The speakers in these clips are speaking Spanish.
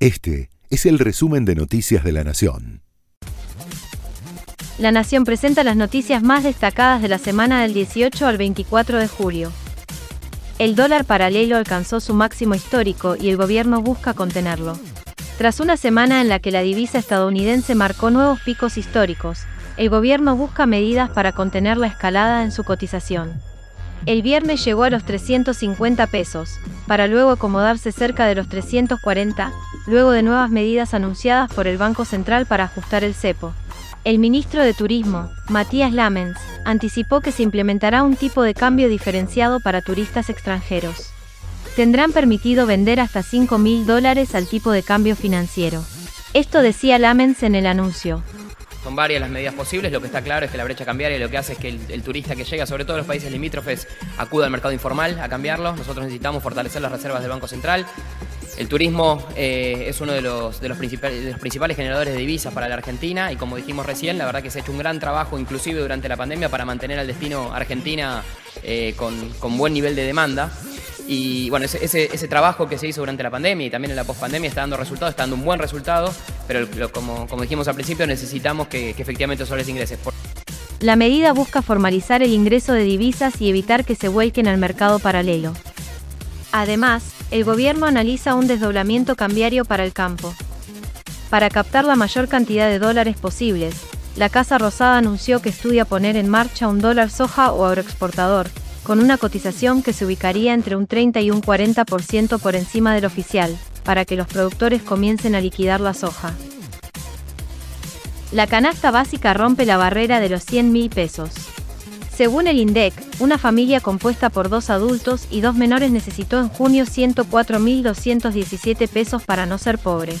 Este es el resumen de Noticias de la Nación. La Nación presenta las noticias más destacadas de la semana del 18 al 24 de julio. El dólar paralelo alcanzó su máximo histórico y el gobierno busca contenerlo. Tras una semana en la que la divisa estadounidense marcó nuevos picos históricos, el gobierno busca medidas para contener la escalada en su cotización. El viernes llegó a los 350 pesos, para luego acomodarse cerca de los 340, luego de nuevas medidas anunciadas por el Banco Central para ajustar el cepo. El ministro de Turismo, Matías Lamens, anticipó que se implementará un tipo de cambio diferenciado para turistas extranjeros. Tendrán permitido vender hasta 5 mil dólares al tipo de cambio financiero. Esto decía Lamens en el anuncio. Son varias las medidas posibles, lo que está claro es que la brecha cambiaria lo que hace es que el, turista que llega, sobre todo los países limítrofes, acuda al mercado informal a cambiarlo. Nosotros necesitamos fortalecer las reservas del Banco Central. El turismo eh, es uno de los, de, los principales, generadores de divisas para la Argentina y como dijimos recién, la verdad que se ha hecho un gran trabajo inclusive durante la pandemia para mantener al destino Argentina eh, con, con buen nivel de demanda. Y bueno, ese, trabajo que se hizo durante la pandemia y también en la pospandemia está dando resultados, está dando un buen resultado, pero como, dijimos al principio, necesitamos que, efectivamente esos soles ingresen. La medida busca formalizar el ingreso de divisas y evitar que se vuelquen al mercado paralelo. Además, el gobierno analiza un desdoblamiento cambiario para el campo. Para captar la mayor cantidad de dólares posibles, la Casa Rosada anunció que estudia poner en marcha un dólar soja o agroexportador, con una cotización que se ubicaría entre un 30 y un 40% por encima del oficial, para que los productores comiencen a liquidar la soja. La canasta básica rompe la barrera de los 100 mil pesos. Según el INDEC, una familia compuesta por dos adultos y dos menores necesitó en junio 104.217 pesos para no ser pobre.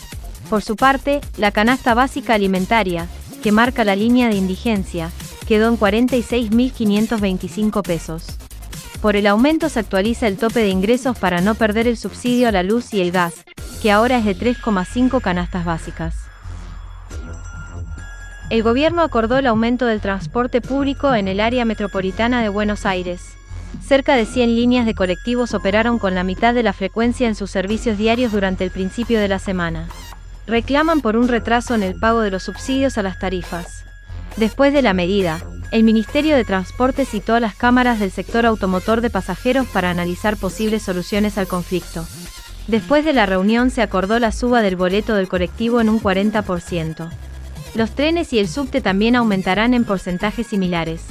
Por su parte, la canasta básica alimentaria, que marca la línea de indigencia, quedó en 46.525 pesos. Por el aumento se actualiza el tope de ingresos para no perder el subsidio a la luz y el gas, que ahora es de 3,5 canastas básicas. El gobierno acordó el aumento del transporte público en el área metropolitana de Buenos Aires. Cerca de 100 líneas de colectivos operaron con la mitad de la frecuencia en sus servicios diarios durante el principio de la semana. Reclaman por un retraso en el pago de los subsidios a las tarifas. Después de la medida, el Ministerio de Transporte citó a las cámaras del sector automotor de pasajeros para analizar posibles soluciones al conflicto. Después de la reunión se acordó la suba del boleto del colectivo en un 40%. Los trenes y el subte también aumentarán en porcentajes similares.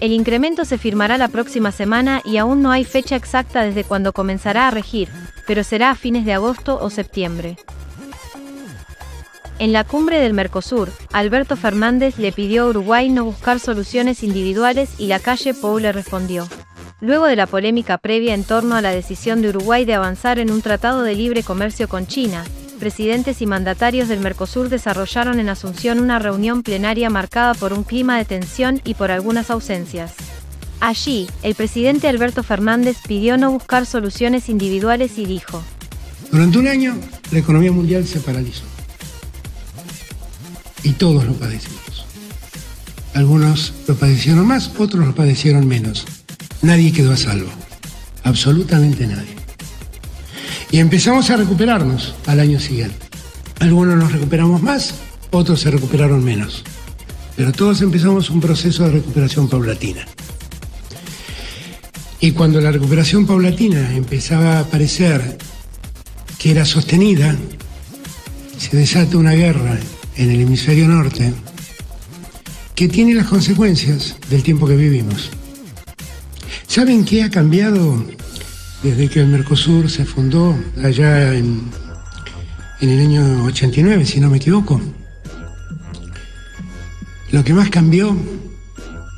El incremento se firmará la próxima semana y aún no hay fecha exacta desde cuando comenzará a regir, pero será a fines de agosto o septiembre. En la cumbre del Mercosur, Alberto Fernández le pidió a Uruguay no buscar soluciones individuales y la calle Pou le respondió. Luego de la polémica previa en torno a la decisión de Uruguay de avanzar en un tratado de libre comercio con China, presidentes y mandatarios del Mercosur desarrollaron en Asunción una reunión plenaria marcada por un clima de tensión y por algunas ausencias. Allí, el presidente Alberto Fernández pidió no buscar soluciones individuales y dijo, Durante un año, la economía mundial se paralizó y todos lo padecimos. Algunos lo padecieron más, otros lo padecieron menos. Nadie quedó a salvo, absolutamente nadie. Y empezamos a recuperarnos al año siguiente. Algunos nos recuperamos más, otros se recuperaron menos. Pero todos empezamos un proceso de recuperación paulatina. Y cuando la recuperación paulatina empezaba a parecer que era sostenida, se desata una guerra en el hemisferio norte que tiene las consecuencias del tiempo que vivimos. ¿Saben qué ha cambiado desde que el Mercosur se fundó allá en, en el año 89, si no me equivoco? Lo que más cambió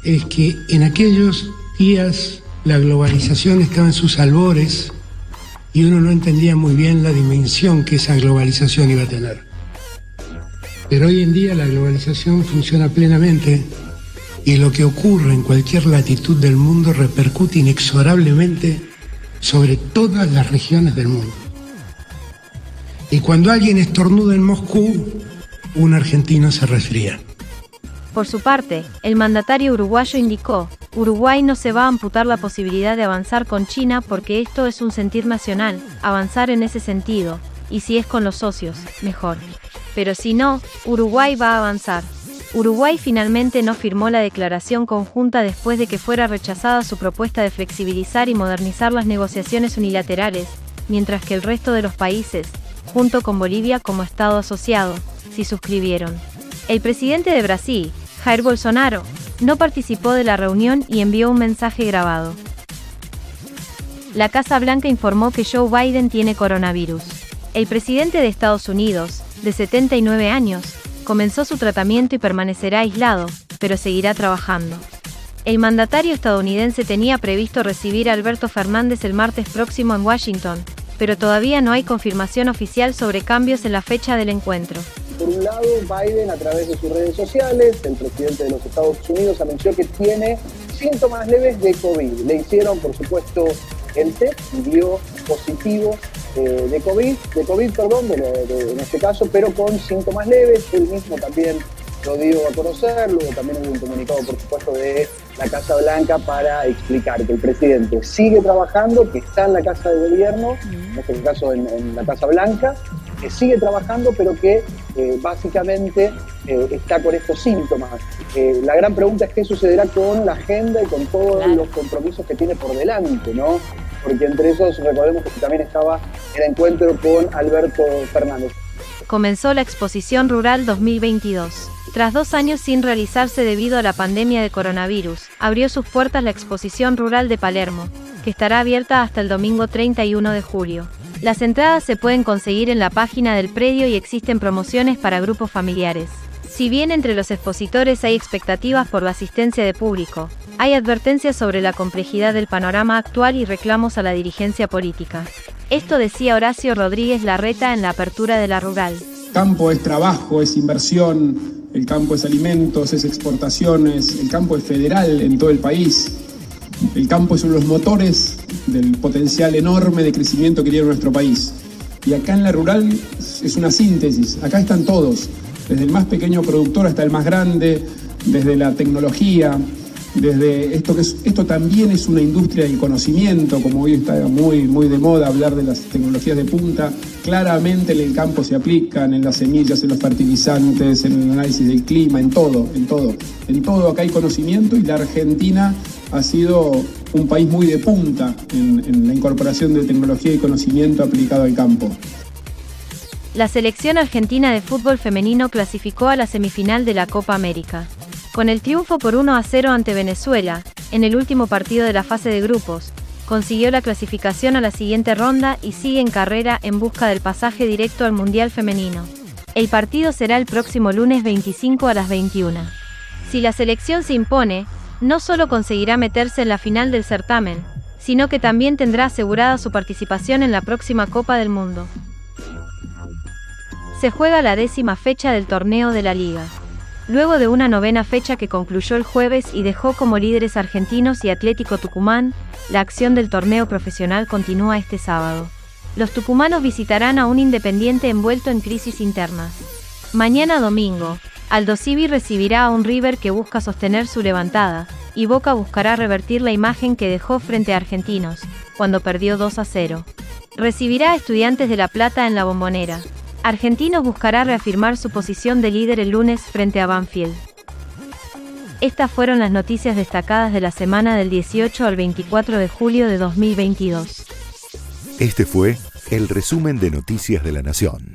es que en aquellos días la globalización estaba en sus albores y uno no entendía muy bien la dimensión que esa globalización iba a tener. Pero hoy en día la globalización funciona plenamente y lo que ocurre en cualquier latitud del mundo repercute inexorablemente sobre todas las regiones del mundo. Y cuando alguien estornuda en Moscú, un argentino se resfría. Por su parte, el mandatario uruguayo indicó, Uruguay no se va a amputar la posibilidad de avanzar con China porque esto es un sentir nacional, avanzar en ese sentido, y si es con los socios, mejor. Pero si no, Uruguay va a avanzar. Uruguay finalmente no firmó la declaración conjunta después de que fuera rechazada su propuesta de flexibilizar y modernizar las negociaciones unilaterales, mientras que el resto de los países, junto con Bolivia como Estado asociado, sí suscribieron. El presidente de Brasil, Jair Bolsonaro, no participó de la reunión y envió un mensaje grabado. La Casa Blanca informó que Joe Biden tiene coronavirus. El presidente de Estados Unidos, de 79 años, comenzó su tratamiento y permanecerá aislado, pero seguirá trabajando. El mandatario estadounidense tenía previsto recibir a Alberto Fernández el martes próximo en Washington, pero todavía no hay confirmación oficial sobre cambios en la fecha del encuentro. Por un lado, Biden a través de sus redes sociales, el presidente de los Estados Unidos anunció que tiene síntomas leves de COVID. Le hicieron, por supuesto, el test y dio positivo eh, de COVID, de COVID, perdón, en este caso, pero con síntomas leves. Él mismo también lo dio a conocer, luego también hubo un comunicado, por supuesto, de la Casa Blanca para explicar que el presidente sigue trabajando, que está en la Casa de Gobierno, en este caso en, la Casa Blanca, que sigue trabajando, pero que eh, básicamente eh, está con estos síntomas. Eh, la gran pregunta es qué sucederá con la agenda y con todos los compromisos que tiene por delante, ¿no? Porque entre esos, recordemos que también estaba el encuentro con Alberto Fernández. Comenzó la exposición rural 2022. Tras dos años sin realizarse debido a la pandemia de coronavirus, abrió sus puertas la exposición rural de Palermo, que estará abierta hasta el domingo 31 de julio. Las entradas se pueden conseguir en la página del predio y existen promociones para grupos familiares. Si bien entre los expositores hay expectativas por la asistencia de público, hay advertencias sobre la complejidad del panorama actual y reclamos a la dirigencia política. Esto decía Horacio Rodríguez Larreta en la apertura de la rural. Campo es trabajo, es inversión, el campo es alimentos, es exportaciones, el campo es federal en todo el país. El campo es uno de los motores del potencial enorme de crecimiento que tiene nuestro país. Y acá en la rural es una síntesis, acá están todos, desde el más pequeño productor hasta el más grande, desde la tecnología, desde esto que esto también es una industria del conocimiento, como hoy está muy, muy de moda hablar de las tecnologías de punta, claramente en el campo se aplican, en las semillas, en los fertilizantes, en el análisis del clima, en todo, en todo. En todo acá hay conocimiento y la Argentina ha sido un país muy de punta en la incorporación de tecnología y conocimiento aplicado al campo. La selección argentina de fútbol femenino clasificó a la semifinal de la Copa América. Con el triunfo por 1 a 0 ante Venezuela, en el último partido de la fase de grupos, consiguió la clasificación a la siguiente ronda y sigue en carrera en busca del pasaje directo al Mundial Femenino. El partido será el próximo lunes 25 a las 21. Si la selección se impone, no solo conseguirá meterse en la final del certamen, sino que también tendrá asegurada su participación en la próxima Copa del Mundo. Se juega la décima fecha del torneo de la liga luego de una novena fecha que concluyó el jueves y dejó como líderes argentinos y Atlético Tucumán, la acción del torneo profesional continúa este sábado. Los tucumanos visitarán a un Independiente envuelto en crisis internas. Mañana domingo, Aldo Civi recibirá a un River que busca sostener su levantada, y Boca buscará revertir la imagen que dejó frente a Argentinos, cuando perdió 2 a 0. Recibirá a Estudiantes de La Plata en la Bombonera, Argentino buscará reafirmar su posición de líder el lunes frente a Banfield. Estas fueron las noticias destacadas de la semana del 18 al 24 de julio de 2022. Este fue el resumen de Noticias de la Nación.